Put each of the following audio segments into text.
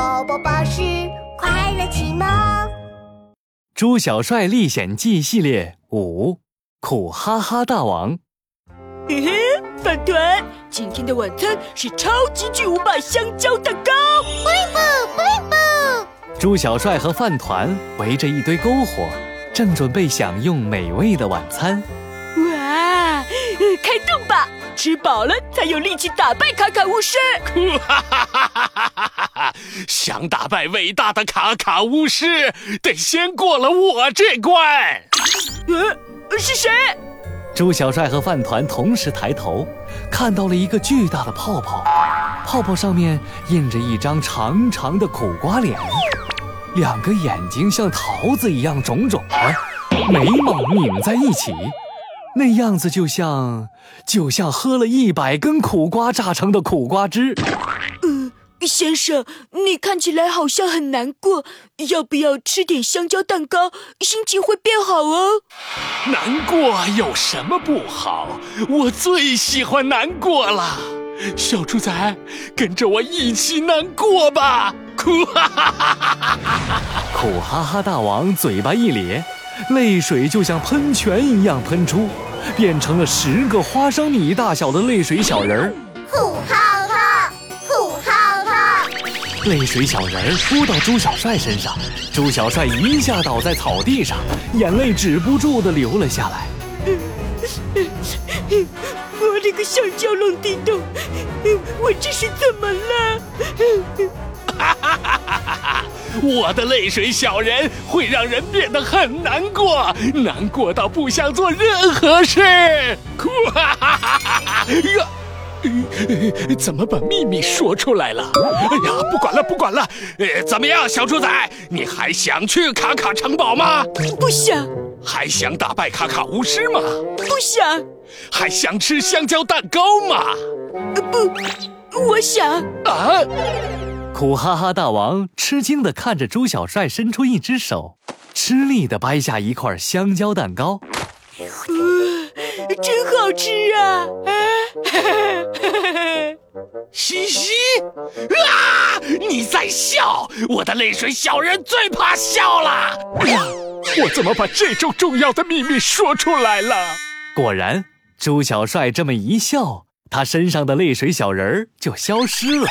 宝宝巴士快乐启蒙，《猪小帅历险记》系列五，苦哈哈大王。嘿嘿，饭团，今天的晚餐是超级巨无霸香蕉蛋糕。布灵布，布灵布。猪小帅和饭团围着一堆篝火，正准备享用美味的晚餐。哇，开动吧！吃饱了才有力气打败卡卡巫师。哈哈哈哈哈哈！想打败伟大的卡卡巫师，得先过了我这关。呃，是谁？猪小帅和饭团同时抬头，看到了一个巨大的泡泡，泡泡上面印着一张长长的苦瓜脸，两个眼睛像桃子一样肿肿的，眉毛拧在一起。那样子就像，就像喝了一百根苦瓜榨成的苦瓜汁。嗯，先生，你看起来好像很难过，要不要吃点香蕉蛋糕，心情会变好哦？难过有什么不好？我最喜欢难过了。小猪仔，跟着我一起难过吧！苦哈哈哈哈哈！苦哈哈大王嘴巴一咧。泪水就像喷泉一样喷出，变成了十个花生米大小的泪水小人儿。呼哈哈，呼哈哈！泪水小人儿扑到朱小帅身上，朱小帅一下倒在草地上，眼泪止不住的流了下来。我这个香蕉龙地洞，我这是怎么了？哈哈哈哈哈哈！我的泪水小人会让人变得很难过，难过到不想做任何事。哈哈哈哈哈！呀，怎么把秘密说出来了？哎呀，不管了，不管了。呃，怎么样，小猪仔，你还想去卡卡城堡吗？不想。还想打败卡卡巫师吗？不想。还想吃香蕉蛋糕吗？不，我想。啊。苦哈哈大王吃惊地看着猪小帅伸出一只手，吃力地掰下一块香蕉蛋糕，真好吃啊！嘻嘻，啊！你在笑？我的泪水小人最怕笑了。我怎么把这种重要的秘密说出来了？果然，猪小帅这么一笑，他身上的泪水小人儿就消失了。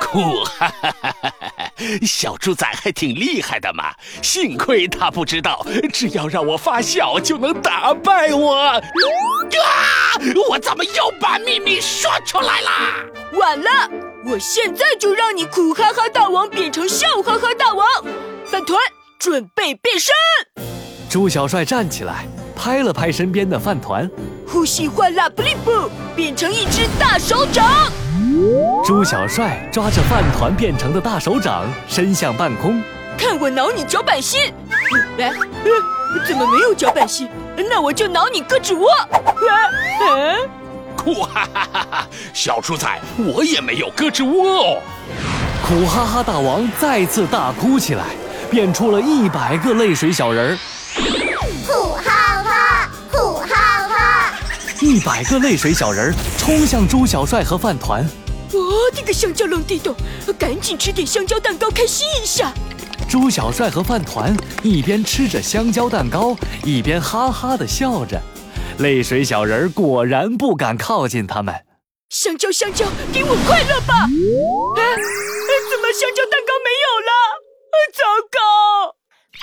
酷哈哈哈哈哈！小猪仔还挺厉害的嘛，幸亏他不知道，只要让我发笑就能打败我。啊！我怎么又把秘密说出来啦？晚了，我现在就让你苦哈哈大王变成笑哈哈大王。饭团准备变身。猪小帅站起来，拍了拍身边的饭团，呼吸换拉布利布，变成一只大手掌。猪小帅抓着饭团变成的大手掌，伸向半空，看我挠你脚板心！来，怎么没有脚板心？那我就挠你胳肢窝！啊！酷哈哈哈哈！小猪仔，我也没有胳肢窝哦！苦哈哈大王再次大哭起来，变出了一百个泪水小人儿。苦哈哈，苦哈哈！一百个泪水小人儿冲向猪小帅和饭团。我的个香蕉龙地洞，赶紧吃点香蕉蛋糕，开心一下。猪小帅和饭团一边吃着香蕉蛋糕，一边哈哈的笑着。泪水小人果然不敢靠近他们。香蕉，香蕉，给我快乐吧！啊，怎么香蕉蛋糕没有了？糟糕！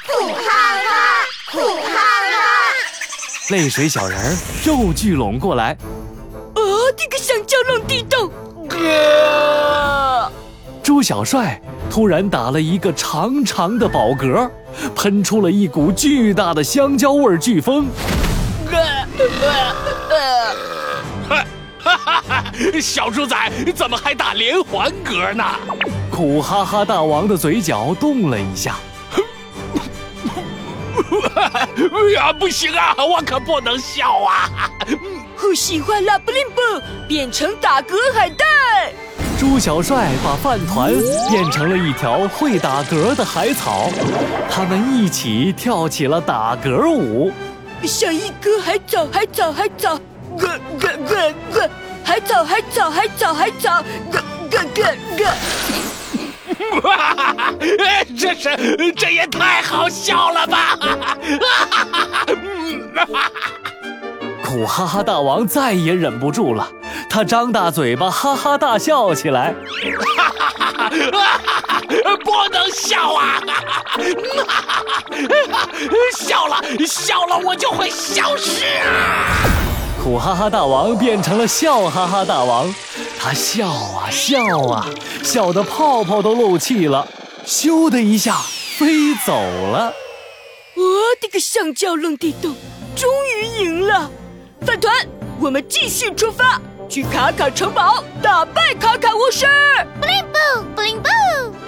苦哈哈，苦哈哈！泪水小人又聚拢过来。我的个香蕉龙地洞！猪小帅突然打了一个长长的饱嗝，喷出了一股巨大的香蕉味飓风。哈哈哈！小猪仔怎么还打连环嗝呢？苦哈哈大王的嘴角动了一下。呀，不行啊，我可不能笑啊！呼吸换拉布林布，变成打嗝海带。猪小帅把饭团变成了一条会打嗝的海草，他们一起跳起了打嗝舞，像一颗海藻，海藻，海藻，咯咯咯咯，海草，海草，海草，海藻，咯咯咯咯。哇！这是这也太好笑了吧！苦哈哈大王再也忍不住了，他张大嘴巴哈哈大笑起来。不能笑啊！笑了笑了，我就会消失啊！苦哈哈大王变成了笑哈哈大王，他笑啊笑啊，笑得泡泡都漏气了，咻的一下飞走了。我的个橡胶愣地洞，终于赢了！饭团，我们继续出发，去卡卡城堡打败卡卡巫师。布灵布，布灵布。